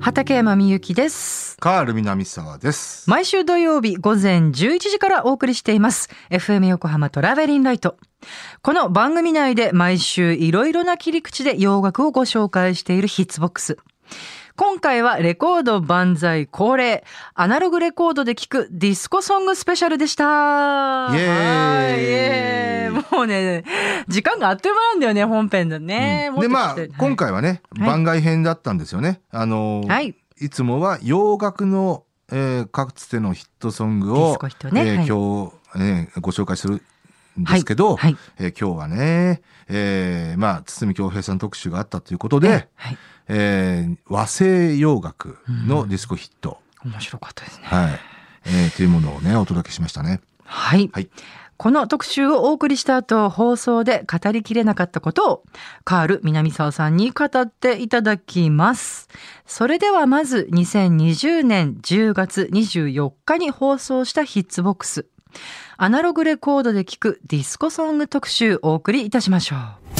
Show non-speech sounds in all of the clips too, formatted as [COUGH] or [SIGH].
畠山みゆきです。カール南沢です。毎週土曜日午前11時からお送りしています。FM 横浜トラベリンライト。この番組内で毎週いろいろな切り口で洋楽をご紹介しているヒッツボックス今回はレコード万歳恒例アナログレコードで聴くディスコソングスペシャルでした。イエーイ。もうね時間があっという間なんだよね本編でね、うん。でまあ、今回はね、はい。番外編だったんですよね。あの、はい。い、つもは洋楽の、えーかつてのヒットソングをね。えーはい。今日、ね、ご紹介するんですけど、はい。えー今日はね、えーまあ堤恭平さん特集があったということで、はい、えー和製洋楽のディスコヒット、面白かったですねはい、えーというものをねお届けしましたね。はい。はいこの特集をお送りした後、放送で語りきれなかったことを、カール南沢さんに語っていただきます。それではまず、2020年10月24日に放送したヒッツボックス。アナログレコードで聴くディスコソング特集お送りいたしましょう。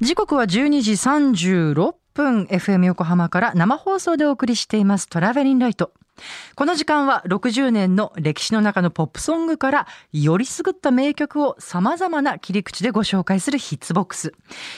時刻は12時36分 FM 横浜から生放送でお送りしていますトラベリンライト。この時間は60年の歴史の中のポップソングからよりすぐった名曲を様々な切り口でご紹介するヒッツボックス。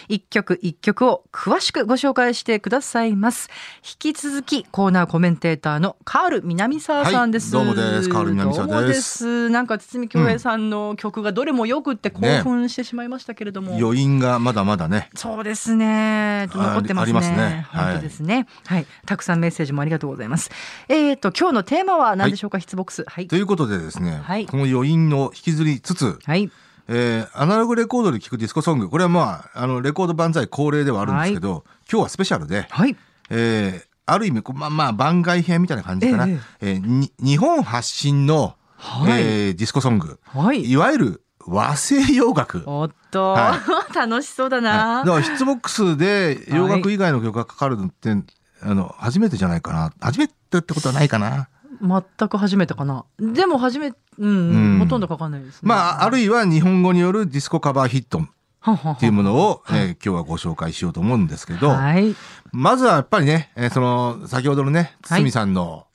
一曲一曲を詳しくご紹介してくださいます。引き続きコーナーコメンテーターのカール南沢さんです。はいどうもですカール南沢ですどうもです。なんか堤恭平さんの曲がどれもよくって興奮してしまいましたけれども。余韻がまだまだねそうですね。残ってますね。ありますねはい本当ですね。はい。たくさんメッセージもありがとうございます。えっ、と、今日のテーマは何でしょうか、ヒッツボックス。はいと。いうことでですね、はいこの余韻を引きずりつつ、はい。えーアナログレコードで聴くディスコソングこれはまああのレコード万歳恒例ではあるんですけど、今日はスペシャルで、はい。えーある意味まあまあ番外編みたいな感じかな、ええーに日本発信の、はいえーディスコソングはい。いわゆる和製洋楽。おっと、は [LAUGHS] 楽しそうだはいな。だからヒッツボックスで洋楽以外の曲がかかるのって、あの初めてじゃないかな初めてってことはないかな。全く初めてかな。でも初め、うん、うんほとんどかかんないですね。まああるいは日本語によるディスコカバーヒットっていうものを、えー今日はご紹介しようと思うんですけど、はい。まずはやっぱりね、えーその先ほどのねはい堤さんの、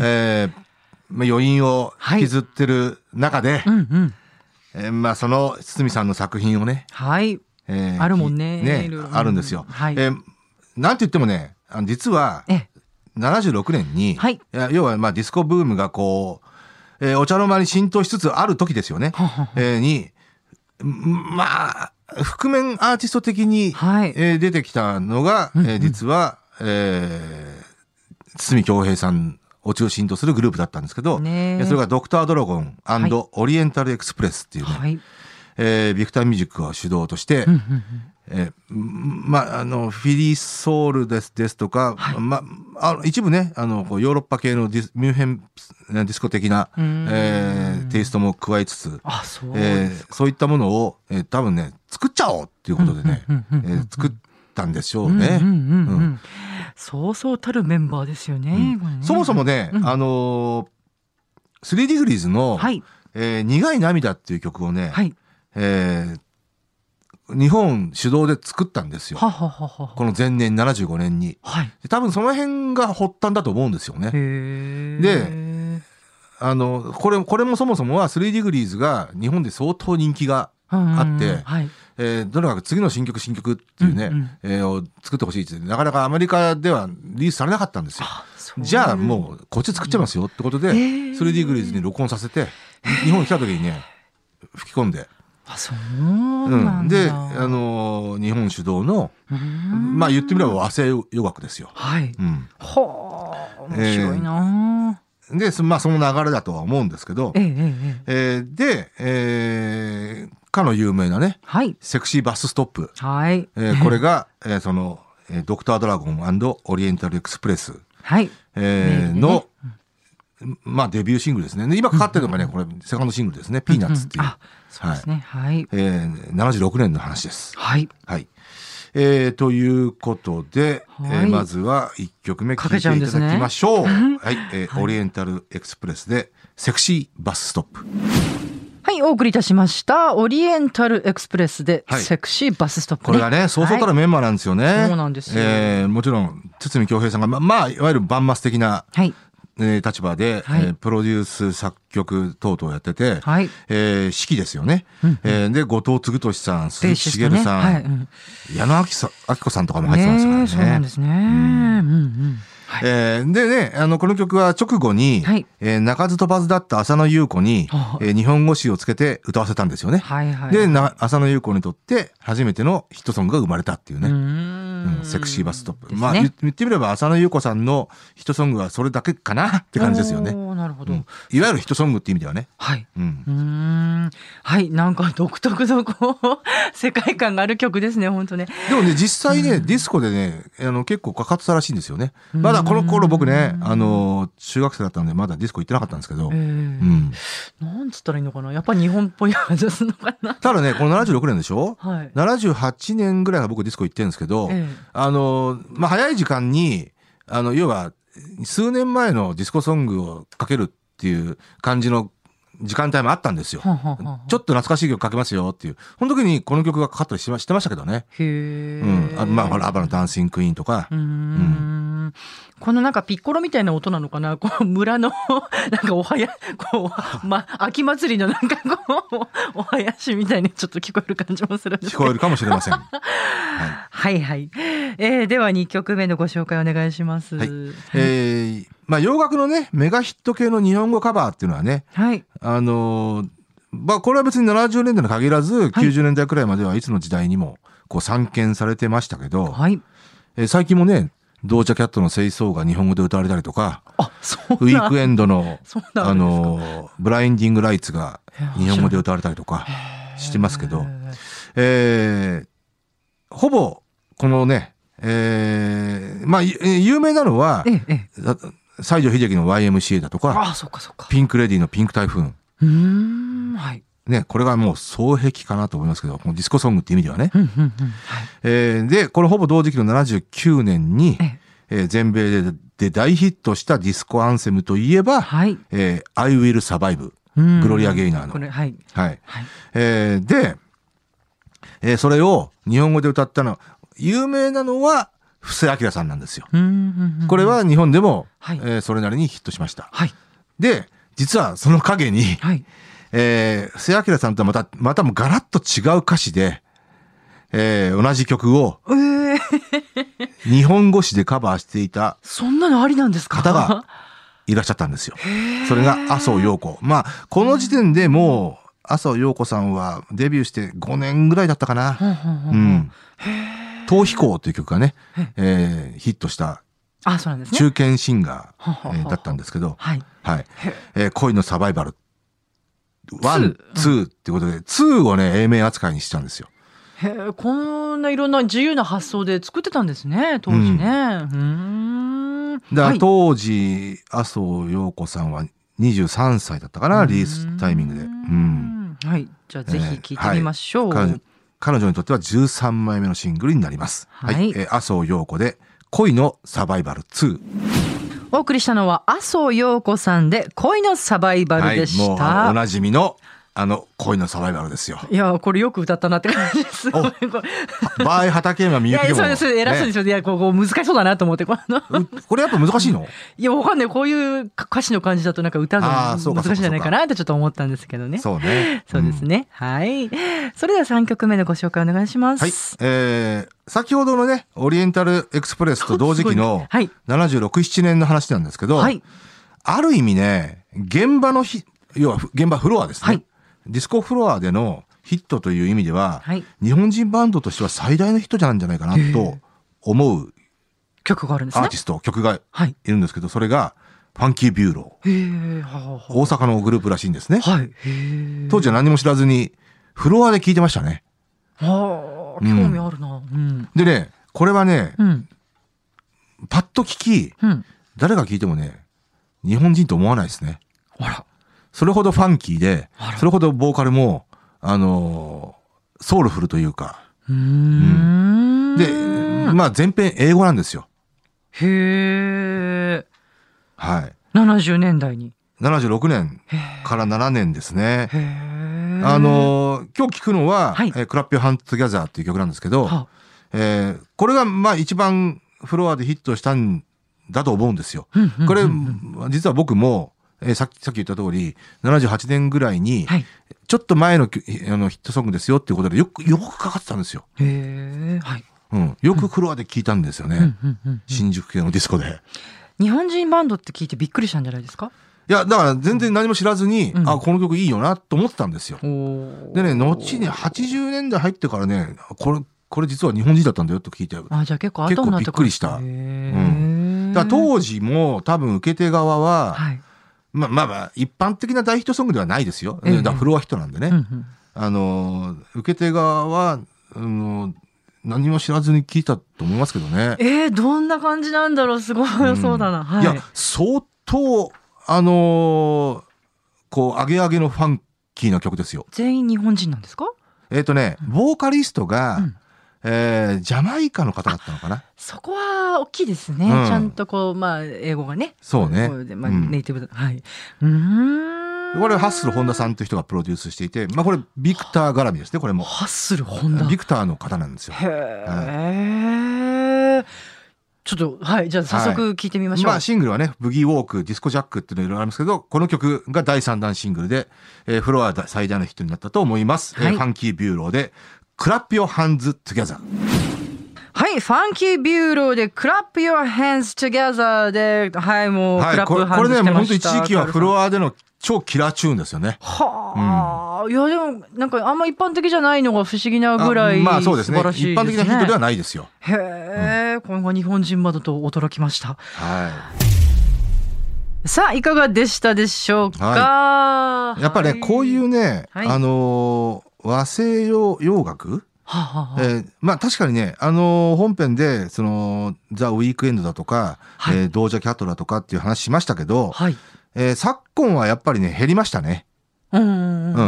えーまあ余韻を引きずってる中で、うんうん。えーまあその堤さんの作品をね、はい。えーあるもんねねあるんですよ。はいえーなんて言ってもね、あの実はえ、76年に、はいや要はまあディスコブームがこう、えーお茶の間に浸透しつつある時ですよね。えーに、んまあ、覆面アーティスト的に、はい。えー出てきたのが、うんうんえー実は、えー堤恭平さんを中心とするグループだったんですけど、ねそれがドクタードラゴンはいオリエンタルエクスプレスっていうね、はい。えービクターミュージックを主導として、うんうんうん。えーまあ、あの、フィリーソウルですですとか、はい。まあ、あの一部ね、あの、こうヨーロッパ系のディスミュンヘンディスコ的な、えーテイストも加えつつ、あ、そうえーそういったものを、えー多分ね、作っちゃおうっていうことでね、うんうんうんうんうん。えー作ったんでしょうね。うんうんうんうんうん。そうそうたるメンバーですよね。これね。そもそもね、うん。あのー、3ディグリーズの、はい。えー苦い涙っていう曲をね、はい。えー日本主導で作ったんですよ。はははは。この前年75年に。はい。で多分その辺が発端だと思うんですよね。であの、これ、これもそもそもは3ディグリーズが日本で相当人気が、あってはい。えーとにかく次の新曲新曲っていうね、うんうんえーを作ってほしいってなかなかアメリカではリリースされなかったんですよ。じゃあもうこっち作っちゃいますよってことで、へー 3D グリーズに録音させて、日本に来た時にね、吹き込んで。あ、そうなんだ。で、あのー日本主導の、まあ言ってみれば和製洋楽ですよ。はい。うん。はあ、面白いなで、そまあその流れだとは思うんですけどえ、えええええ。えーで、えーかの有名なね、はい。セクシーバスストップ。はい。えーこれが、えーその、えードクタードラゴンオリエンタルエクスプレス、はい。えーの、まあデビューシングルですね。で今かかってるのがね、これセカンドシングルですね。ピーナッツっていう。あ、そうですね。はい。えー76年の話です。はい。はい。えーということで、はいえーまずは1曲目聴いていただきましょう。はい、えーオリエンタルエクスプレスで、セクシーバスストップ。はい、お送りいたしました。オリエンタルエクスプレスで、はいセクシーバスストップ、ね。これがね、そうそうたるはいメンバーなんですよね。そうなんですよえーもちろん、堤恭平さんが、ま、まあ、いわゆる万マス的な、はい。えー立場で、はいえープロデュース作曲等々やってて、はい。えー指揮ですよね。えーで、後藤嗣俊さん、ベ鈴木。茂さん、はい。うん矢野明さ明子さんとかも入ってますからね。ねえそうなんですね。うんうん。はい。えーでね、あの、この曲は直後に、はいえー鳴かず飛ばずだった浅野ゆう子に、はあえー日本語詞をつけて歌わせたんですよね。はいはい。で、な浅野ゆう子にとって初めてのヒットソングが生まれたっていうね。ううんんセクシーバストップ。まあ言言ってみれば浅野ゆう子さんのヒットソングはそれだけかな？って感じですよね。なるほど。うんいわゆるヒットソングって意味ではね。はい。うんうーん。はい。なんか独特のこう、[LAUGHS] 世界観がある曲ですね、本当ね。でもね、実際ね、ディスコでね、あの、結構かかってたらしいんですよね。まだこの頃僕ね、あの、中学生だったんで、まだディスコ行ってなかったんですけど、えーうん。なんつったらいいのかな？やっぱ日本っぽい味するのかな？ただね、この76年でしょ？はい。78年ぐらいは僕ディスコ行ってるんですけど、えあの、まあ、早い時間に、あの、要は、数年前のディスコソングをかけるっていう感じの時間帯もあったんですよちょっと懐かしい曲かけますよっていう。その時にこの曲がかかったりしてましたけどね。へえ。うん。あまあ、ほら、アバのダンシングクイーンとかうー。ん。このなんかピッコロみたいな音なのかな？[LAUGHS] こう村の [LAUGHS] なんかおはやこうま秋祭りのなんかこうお囃子みたいにちょっと聞こえる感じもするんです聞こえるかもしれません。はい。はいはい、えー、では2曲目のご紹介お願いします。はい。えー、まあ、洋楽のね、メガヒット系の日本語カバーっていうのはね、はい。あのーまあ、これは別に70年代に限らず、90年代くらいまではいつの時代にも、こう、散見されてましたけど、はい。えー最近もね、ドージャキャットの清掃が日本語で歌われたりとか、ウィークエエンドの、あのーブラインディングライツが日本語で歌われたりとかしてますけど、えーほぼ、このね、えーまあ、有名なのはえ、え西城秀樹の YMCA だとか、あそっかそっか。ピンクレディのピンクタイフーン。うーんはい。ね、これがもう双璧かなと思いますけど、このディスコソングって意味ではね。で、これほぼ同時期の79年にえ、え。ー全米でで大ヒットしたディスコアンセムといえば、はい。えー I Will Survive。うん。グロリアゲイナーの。これはい。はい。はい。えーで、えーそれを日本語で歌ったの、有名なのは、布施明さんなんですよ。これは日本でも、はいえーそれなりにヒットしました。はいで、実はその陰に、はいえー、布施明さんとはまた、またもうガラッと違う歌詞で、えー同じ曲をえー、日本語詞でカバーしていたそんなのありなんですか？方がいらっしゃったんですよ。それが麻生よう子。まあ、この時点でもう、麻生よう子さんはデビューして5年ぐらいだったかな。ほんうんん。逃避行という曲がね、えーヒットしたあそうなんですね。中堅シンガー、だったんですけど、はい。はい。へえ。ー恋のサバイバル。ワンツ、ツーってことで、ツーをね、 A面扱いにしたんですよ。へえこんないろんな自由な発想で作ってたんですね当時ね。うーん。だからはい。当時、麻生陽子さんは23歳だったかな、リリースタイミングで。う。うん。んはい。じゃあぜひ聞いてみましょう、彼女彼女にとっては13枚目のシングルになります。はいえー麻生陽子で、恋のサバイバル2。お送りしたのは麻生陽子さんで恋のサバイバルでしもうた、おなじみの、あの、恋のサバイバルですよ。いやこれよく歌ったなって感じです。おこれバーイ畑山みいゆきでも。やそうです偉そうですよ、いやここ難しそうだなと思ってこのねうこれやっぱ難しいの？いやわかんないこういう歌詞の感じだとなんか歌あが難しいんじゃないかなってちょっと思ったんですけどね。そうね。そうですね、はい。それでは三曲目のご紹介お願いします。はい。えー、先ほどのね、オリエンタルエクスプレスと同時期のはい76、7年の話なんですけど、はいある意味ね、現場のひ、要は現場フロアですね。はいディスコフロアでのヒットという意味では、はい日本人バンドとしては最大のヒットなんじゃないかなと思う曲があるんですねアーティ。スト、曲がはい。いるんですけど、それが、ファンキービューロー。大阪のグループらしいんですね。あはい。当時は何も知らずに、フロアで聞いてましたね。はあ、興味あるな。うん。でね、これはね、うん。パッと聞き、うん。誰が聞いてもね、日本人と思わないですね。あら。それほどファンキーでそれほどボーカルも、あのーソウルフルというか、うーん。で、まあ全編英語なんですよ。へえ。はい。70年代に。76年から7年ですね。あのー今日聞くのは、はいえー Clap Your Hands Together っていう曲なんですけど、はえーこれがまあ一番フロアでヒットしたんだと思うんですよ。これ実は僕も、えーさっき、さっき言った通り、78年ぐらいに、はい。ちょっと前のきあのヒットソングですよっていうことで、よく、よくかかってたんですよ。へえ。はい。うん。よくフロアで聞いたんですよね。うんうんうん新宿系のディスコで。日本人バンドって聞いてびっくりしたんじゃないですか？いや、だから全然何も知らずに、うんあ、この曲いいよなと思ってたんですよ。おでね、後に80年代入ってからね、これ、これ実は日本人だったんだよと聞いて。あ、じゃあ結構後になって結構びっくりしたへえ。ら当時も多分受け手側は、はい。まあまあまあ、一般的な大ヒットソングではないですよ。ええだフロアヒットなんでね。うんうんあの、受け手側は、あの、何も知らずに聞いたと思いますけどね。えー、どんな感じなんだろうすごい、そうだな。はい。いや、相当、あのこう、上げ上げのファンキーな曲ですよ。全員日本人なんですか？えっ、とね、ボーカリストが、うんえージャマイカの方だったのかな？そこは大きいですね。うんちゃんとこう、まあ、英語がね。そうねまあ、うんネイティブだ。はい。うーん。これハッスル本田さんという人がプロデュースしていて、まあこれビクター絡みですね、これも。ハッスルホンダ。ビクターの方なんですよ。へえ。ちょっと、はい。じゃあ早速聞いてみましょう。まあシングルはね、ブギーウォーク、ディスコジャックっていうのいろいろありますけど、この曲が第3弾シングルで、えーフロア最大のヒットになったと思います。えーはいファンキービューローで、 Clap Your Hands Together。はい。ファンキービューローで、 clap your hands together で、はい、もう、クはい、これこれね、もう本当。一時期はフア。ロアでの超キラーチューンですよね。はあ、いやでもなんかあんま一般的じゃないのが不思議なぐらいあまあそうですね。一般的なヒットではないですよ。へえ、これが日本人バンドと驚きました。はさあいかがでしたでしょうか？い。やっぱりね、はいこういうね、はいあのー和西洋洋楽？はあはえーまあ確かにね、あのー本編で、その、ザ・ウィークエンドだとか、はいえードージャ・キャットだとかっていう話しましたけど、はい。えー昨今はやっぱりね、減りましたね。うんうんうんうんう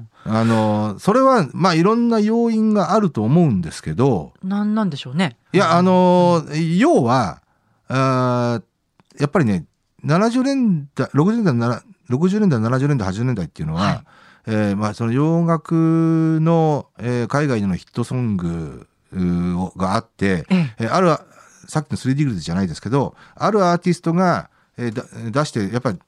んあのーそれは、まあいろんな要因があると思うんですけど、うん。なんなんでしょうね。いや、あのー要は、あーやっぱりね、70年代、60年代、なら60年代、70年代、80年代っていうのは、はいえーまあその洋楽の、えー海外でのヒットソングがあって、えある、さっきの 3D グルーズじゃないですけど、あるアーティストが、え出して、やっぱり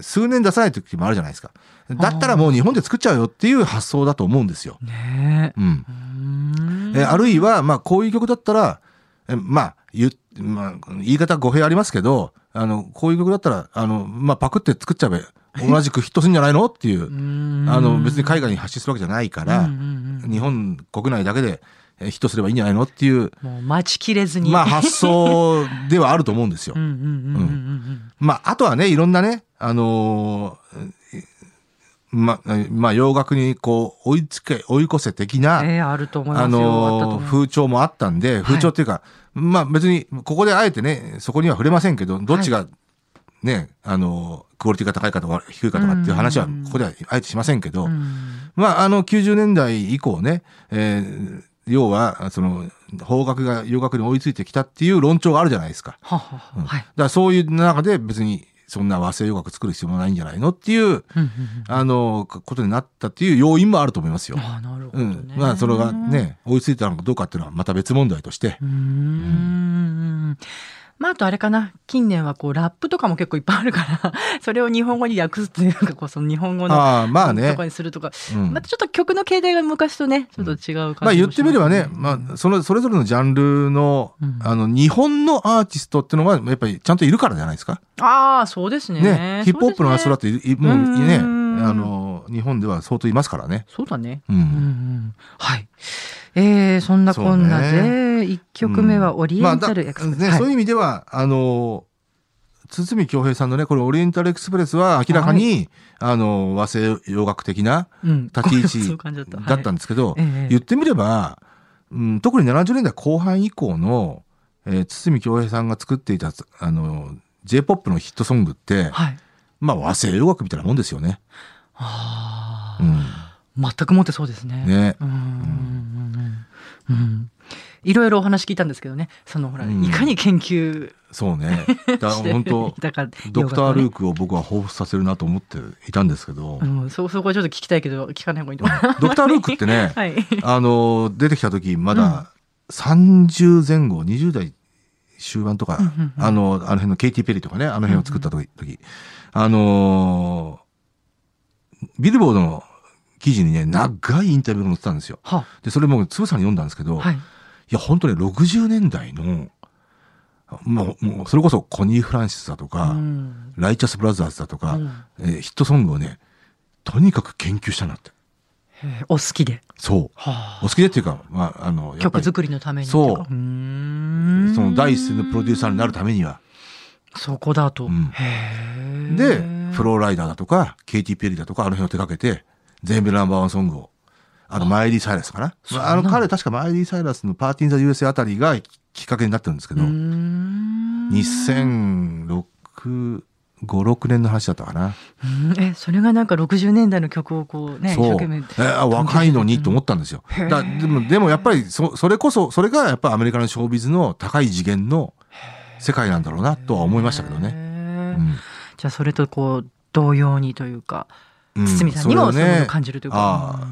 数年出さない時もあるじゃないですか。だったらもう日本で作っちゃうよっていう発想だと思うんですよ。ねえ。うん。うーんえーあるいは、まあ、こういう曲だったら、えまあ、言う、まあ、言い方語弊ありますけど、あの、こういう曲だったら、あの、まあ、パクって作っちゃえば、同じくヒットするんじゃないの？っていう。あの、別に海外に発信するわけじゃないから、うんうんうん日本国内だけでえーヒットすればいいんじゃないの？っていう、もう待ちきれずに。まあ、発想ではあると思うんですよ。まあ、あとはね、いろんなね、あのーま、まあ、洋楽にこう、追いつけ、追い越せ的な、うん。ええあると思いますあの思います。風潮もあったんで、風潮っていうか、まあ別に、ここであえてね、そこには触れませんけど、どっちがね、あの、クオリティが高いかとか低いかとかっていう話は、うんここではあえてしませんけど、うんまああの90年代以降ね、えー要は、その、邦楽が洋楽に追いついてきたっていう論調があるじゃないですか。はははうんはい。だからそういう中で別に、そんな和製洋楽作る必要もないんじゃないのっていう、あの、ことになったっていう要因もあると思いますよ。ああ、なるほどね。うん。まあ、それがね、追いついたのかどうかっていうのはまた別問題としてうー。ん。まあ、あとあれかな。近年はこう、ラップとかも結構いっぱいあるから、[LAUGHS] それを日本語に訳すっていうか、こう、その日本語の。ああ、まあねとか。にするとか。うんまたちょっと曲の形態が昔とね、ちょっと違う感じもしますまあ言ってみればね、まあ、その、それぞれのジャンルの、うんあの、日本のアーティストっていうのが、やっぱりちゃんといるからじゃないですか。ああ、そうですね。ね。ヒップホップのアーティストだってい、いもううんね、あの、日本では相当いますからね。そうだね。ううんうんん。はい。えー、そんなこんなで、一曲目はオリエンタルエクスプレス。まあだね、そういう意味では、あの、堤京平さんのね、これオリエンタルエクスプレスは明らかに、あの、和製洋楽的なうん立ち位置だったんですけど、言ってみれば、うん、特に70年代後半以降の、えー堤京平さんが作っていた、あの、J-POP のヒットソングって、はい。まあ和製洋楽みたいなもんですよね。ああ、うん。全くもってそうですね。ねうんうんうんうん。いろいろお話聞いたんですけどね、そのほら、うんいかに研究そうね。[LAUGHS] だ本当ドクター・ルーク。クを僕は彷彿させるなと思っていたんですけど、うん、そそこはちょっと聞きたいけど聞かない方がいいと思う。ドクター・ルークってね、[LAUGHS] はい。あの、出てきた時、まだ30前後、20代終盤とか、うんうんうんあの、あの辺のケイティ・ペリーとかね、あの辺を作った時、時あのービルボードの記事にね、長いインタビューが載ってたんですよ。はで、それもつぶさに読んだんですけど、、はいい。や、本当ね、60年代の、もう、もうそれこそコニー・フランシスだとか、うんライチャス・ブラザーズだとか、うんえーヒットソングをね、とにかく研究したなって。お好きで。そう。はお好きでっていうか、まあ、あの、曲作りのためにそうその第一線のプロデューサーになるためには、そこだと。うんで、フローライダーだとか、ケイティ・ペリーだとか、あの辺を手掛けて、全米ナンバーワンソングを、あの、マイリー・サイラスかな。なあの、彼確かマイリー・サイラスのパーティー・ザ・ USA あたりがきっかけになってるんですけど、うーん2006、5、6年の話だったかな。うんえ、それがなんか60年代の曲をこうね、一生そう。懸命。えー若いのにと思ったんですよ。だでも、でもやっぱりそ、それこそ、それがやっぱアメリカのショービズの高い次元の世界なんだろうなとは思いましたけどね。ねうんじゃあそれとこう、同様にというか、うん堤さんにもそういうものを感じるというか。ああ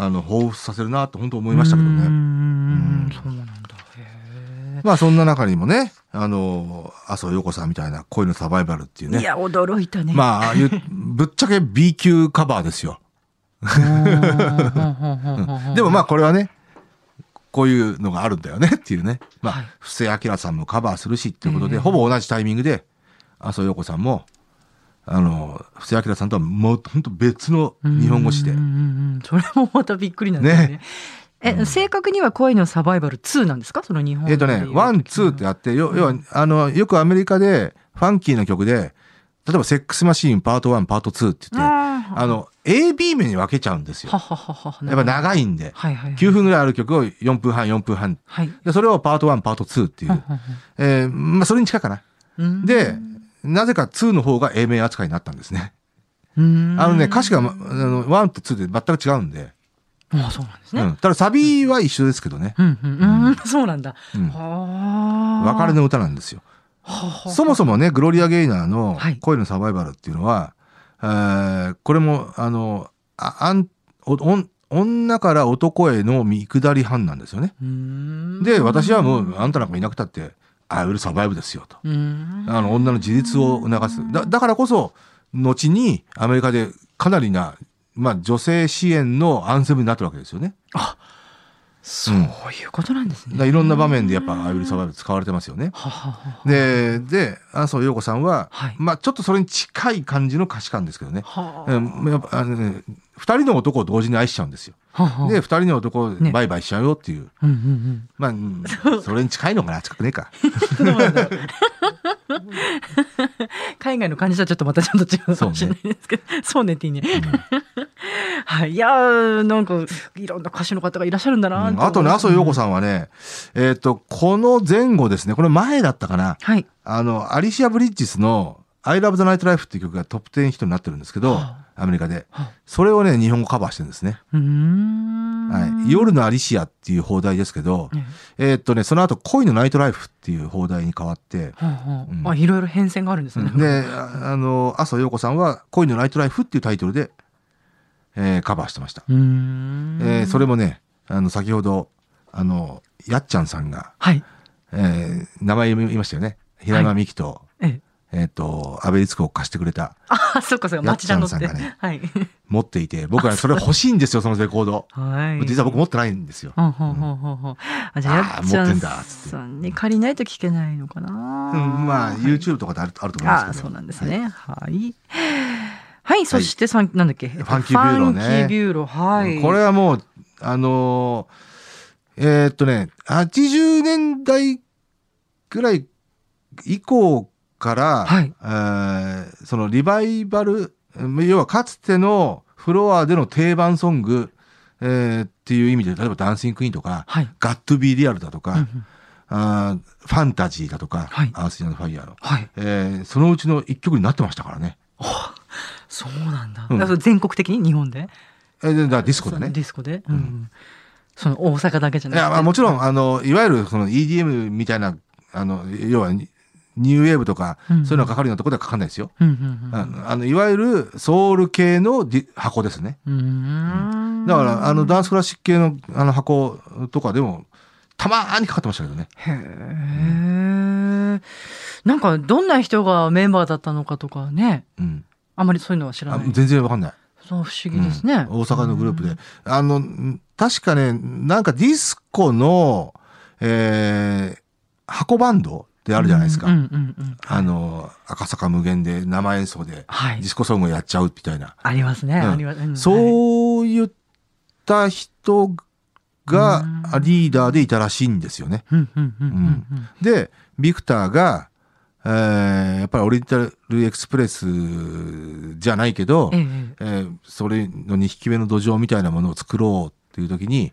あの、彷彿させるなと本当思いましたけどね。んそうなんだ。へまあそんな中にもね、あの、麻生陽子さんみたいな恋のサバイバルっていうね。ーいや、驚いたね。まあ、ああいう、ぶっちゃけ B 級カバーですよ。あ [LAUGHS] でもまあこれはね、こういうのがあるんだよねっていうね。まはいあ、布施明さんもカバーするしっていうことで、ええほぼ同じタイミングで、麻生陽子さんも、あの、布施明さんとはもう本当別の日本語詞でうんうんうんそれもまたびっくりなんですね。ねえ、正確には恋のサバイバル2なんですか？その日本えっとね、ワン、ツーってあって、よ要は、あの、よくアメリカでファンキーな曲で、例えばセックスマシーンパート1、パート2って言って、ああの、A、B 面に分けちゃうんですよ。はははは。やっぱ長いんで。はいはい。9分ぐらいある曲を4分半、4分半。はい。で、それをパート1、パート2っていう。えーまあ、それに近いかな。うんで、なぜか2の方が A 面扱いになったんですね。うんあのね、歌詞が、まあの、1と2で全く違うんで。あそうなんですね。うん。ただサビは一緒ですけどね。うんうんうんそうなんだ。うんはあ。別れの歌なんですよ。はあそもそもね、グロリア・ゲイナーのはい恋のサバイバルっていうのは、えーこれも、あの、ああんお女から男への見下り犯なんですよね。で、私はもう、あんたなんかいなくたって、I will survive ですよと。あの、女の自立を促す。だだからこそ、後にアメリカでかなりな、まあ、女性支援のアンセムになってるわけですよね。そういうことなんですね。だからいろんな場面でやっぱ I will survive 使われてますよね。はははで、で、麻生陽子さんは、はいまあ、ちょっとそれに近い感じの歌詞感ですけどね。はうんやっぱあのね二人の男を同時に愛しちゃうんですよ。で、二人の男バイバイしちゃうよっていう。まあ、うんそれに近いのかな近くねえか。[LAUGHS] 海外の感じとはちょっとまたちょっと違うかもしれないですけど、そうねっていいね。はい。いやー、なんか、いろんな歌手の方がいらっしゃるんだなうんあとね、麻生陽子さんはね、えっ、と、この前後ですね、これ前だったかな。はい。あの、アリシア・ブリッジスの I Love the Nightlife っていう曲がトップ10ヒットになってるんですけど、はアメリカでは。それをね、日本語カバーしてるんですね。はい。夜のアリシアっていう放題ですけど、えーっとね、その後恋のナイトライフっていう放題に変わって、はあいろいろ変遷があるんですね。で、ああの、麻生陽子さんは恋のナイトライフっていうタイトルで、えーカバーしてました。えーそれもね、あの、先ほど、あの、やっちゃんさんが、はい。えー名前言いましたよね。平山美樹と、ええ。えーっと、安倍律子を貸してくれた、あ、そっかそっか、町田のって。さんがねはい。持っていて、僕はねそれ欲しいんですよ、そのレコード。はい。実は僕持ってないんですよ。ほんほんほんほんほんあ、じゃあ、あーやっちゃん持ってんだっつってさんに借りないと聞けないのかな。うん、まあ、はい YouTube とかであるあると思いますけど。あーそうなんですね。はい。はい、そしてさん、なんだっけ？ファンキービューローねファンキービューロー、はい。これはもう、あのーえーっとね、80年代ぐらい以降から、はいえーそのリバイバル、うん要はかつてのフロアでの定番ソング、えーっていう意味で、例えば Dancing Queen とか、はい。 Got to Be Real だとか、うんうんあーファンタジーだとか、はいアース・ウィンド・ファイヤーの、はい。えーそのうちの一曲になってましたからね。そうなんだ。うんだ全国的に日本で？えーでだディスコだね。ディスコで？うんうんその大阪だけじゃいなくて。や、まあもちろん、あの、いわゆるその EDM みたいな、あの、要はニ、ニューウェーブとか、うんそういうのがかかるようなところではかかんないですよ。うんうんうん。あのいわゆるソウル系の箱ですね。うーんだから、あの、ダンスクラシック系のあの箱とかでも、たまーにかかってましたけどね。へえ。なんかどんな人がメンバーだったのかとかね、うん。あまりそういうのは知らあない。全然わかんない。そう不思議ですね。うん大阪のグループで。あの、ん確かね、なんかディスコの、えー、箱バンドってあるじゃないですか。あの、赤坂無限で生演奏ではいディ。スコソングをやっちゃうみたいな。ありますね。うんあります。そういった人がうんリーダーでいたらしいんですよね。で、ビクターが、えーやっぱりオリエンタルエクスプレスじゃないけど、えええーそれの2匹目の土壌みたいなものを作ろうっていう時に、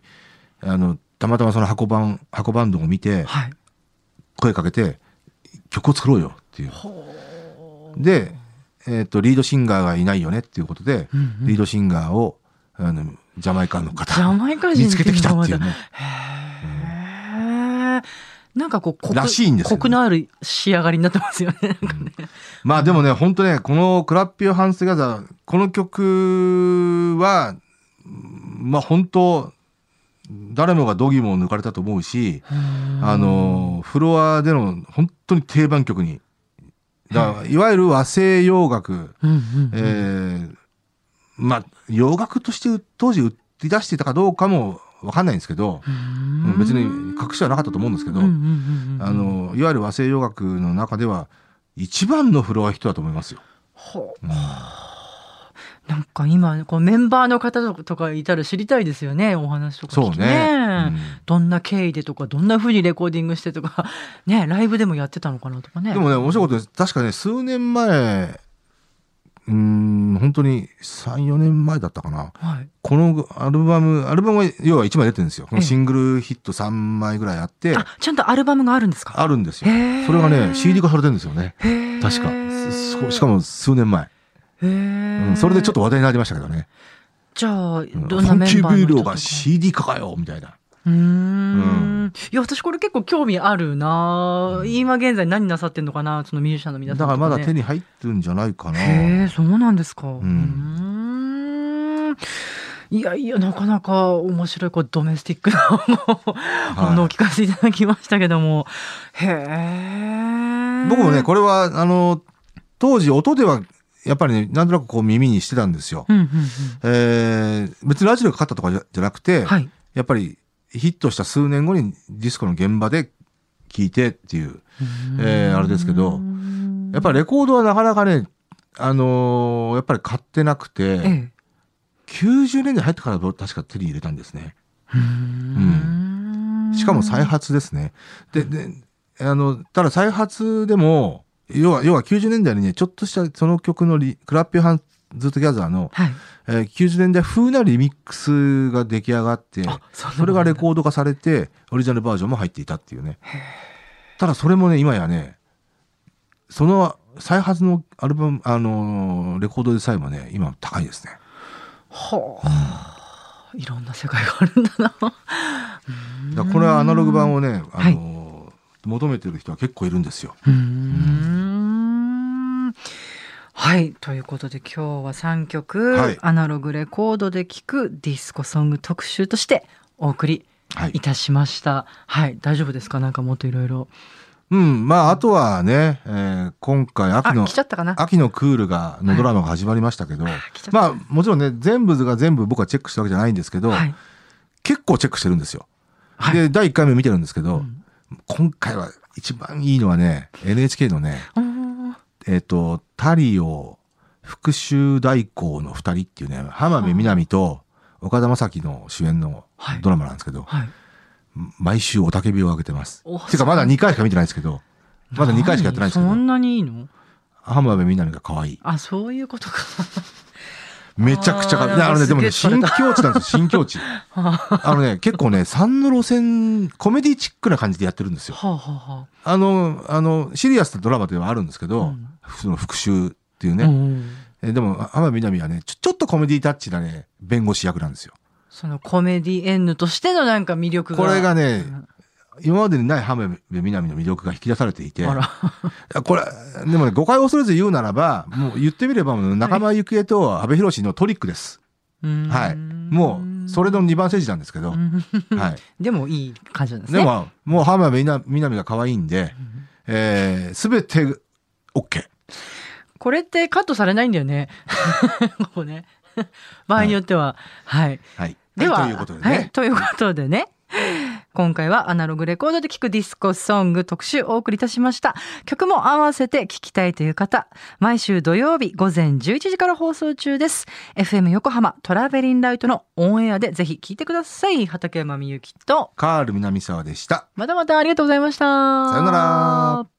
あの、たまたまその箱バン、箱バンドを見て、はい。声かけて、曲を作ろうよっていう。ほで、えっ、と、リードシンガーがいないよねっていうことで、う。うんうんリードシンガーを、あの、ジャマイカの方ジャマイカ人見つけてきたっていうね。たへえ。なんかこう、コクらしいんですよねコクのある仕上がりになってますよね。なんかねまあでもね、本当ね、このクラッピオハンスギャザー、この曲は、まあ本当、誰もがドギも抜かれたと思うし、あの、フロアでの本当に定番曲に、だい。わゆる和製洋楽、えーまあ洋楽として当時売り出していたかどうかもわかんないんですけど、うん。別に隠しはなかったと思うんですけど、あの、いわゆる和製洋楽の中では一番のフロア人だと思いますよ。ほう。うんなんか今こうメンバーの方とかいたら知りたいですよねお話とかそう聞きね。うんどんな経緯でとかどんな風にレコーディングしてとか [LAUGHS] ねライブでもやってたのかなとかねでもね、面白いことです。確かね、数年前、うーん、本当に3、4年前だったかな。はいこのアルバム、アルバムは要は1枚出てるんですよ。このシングルヒット3枚ぐらいあって、あちゃんとアルバムがあるんですか？あるんですよ。それがね、CD 化されてるんですよね。確か。そしかも数年前。へうーん、それでちょっと話題になりましたけどね。じゃあうんどんなメンバーの人とかが CD 化かよみたいな。うーんうんいや私これ結構興味あるな、今現在何なさってんのかなそのミュージシャンの皆さんね、だからまだ手に入ってるんじゃないかな。へえ、そうなんですか。うーんん。いやいや、なかなか面白い、こう、ドメスティックなものを聞かせていただきましたけども。へえ。僕もね、これは、あの、当時音では、やっぱりね、なんとなくこう耳にしてたんですよ。うんうんえー別にラジオがかかったとかじゃなくて、うん。はい。やっぱりヒットした数年後にディスコの現場で聴いてっていう、えーあれですけどやっぱりレコードはなかなかね、あのーやっぱり買ってなくて、ええ。90年代入ってから確か手に入れたんですね。うーんしかも再発ですね。で、で、あの、ただ再発でも、要は、要は90年代にね、ちょっとしたその曲のリ Clap Your Hands Together の、はい。えー90年代風なリミックスが出来上がって、あ、そそれがレコード化されて、オリジナルバージョンも入っていたっていうね。ただそれもね、今やね、その再発のアルバム、あのーレコードでさえもね、今高いですね。はあ。いろんな世界があるんだな。だこれはアナログ版をね、あのー求めてる人は結構いるんですよ。はい。ということで今日は3曲、はいアナログレコードで聴くディスコソング特集としてお送りはいい。たしました。はい。大丈夫ですか？なんかもっといろいろ。うん、まあ、あとはね、えー今回秋あ、の秋のクールがのドラマが始まりましたけど、来ちゃったまあもちろんね全部が全部僕はチェックしたわけじゃないんですけど、はい。結構チェックしてるんですよ。はいで第1回目見てるんですけど、うん今回は一番いいのはね NHK のねえっ、とタリオ復讐代行の2人っていうね浜辺美波と岡田将生の主演のはいドラマなんですけど、はい。毎週おたけびを上げてます。おていうかまだ2回しか見てないんですけどまだ2回しかやってないんですけどそんなにいいの？浜辺美波が可愛い。あ、そういうことか。めちゃくちゃか、いやあのね、でもね、新境地なんですよ、[LAUGHS] 新境地。あのね、結構ね、3の路線、コメディチックな感じでやってるんですよ。はあ、はあはあの、あの、シリアスなドラマではあるんですけど、うんその復讐っていうあ、ね。うんえでも、浜辺美波はねちょ、ちょっとコメディタッチなね、弁護士役なんですよ。そのコメディエンヌとしてのなんか魅力が。これがねうん今までにない浜辺美波の魅力が引き出されていて、これ、でもね、誤解を恐れず言うならば、もう言ってみれば、仲間由紀恵と阿部寛のトリックです。はいもうそれの2番セージなんですけど、はい。[LAUGHS] でもいい感じなんですね。でも、もう浜辺美波が可愛いんで、えー、全て OK。これってカットされないんだよね。[LAUGHS] ここね。場合によっては。はい。はい。では、いということでね。はい。ということでね。今回はアナログレコードで聴くディスコソング特集お送りいたしました。曲も合わせて聴きたいという方、毎週土曜日午前11時から放送中です。FM 横浜トラベリンライトのオンエアでぜひ聴いてください。畠山みゆきと、カール南沢でした。またまたありがとうございました。さよなら。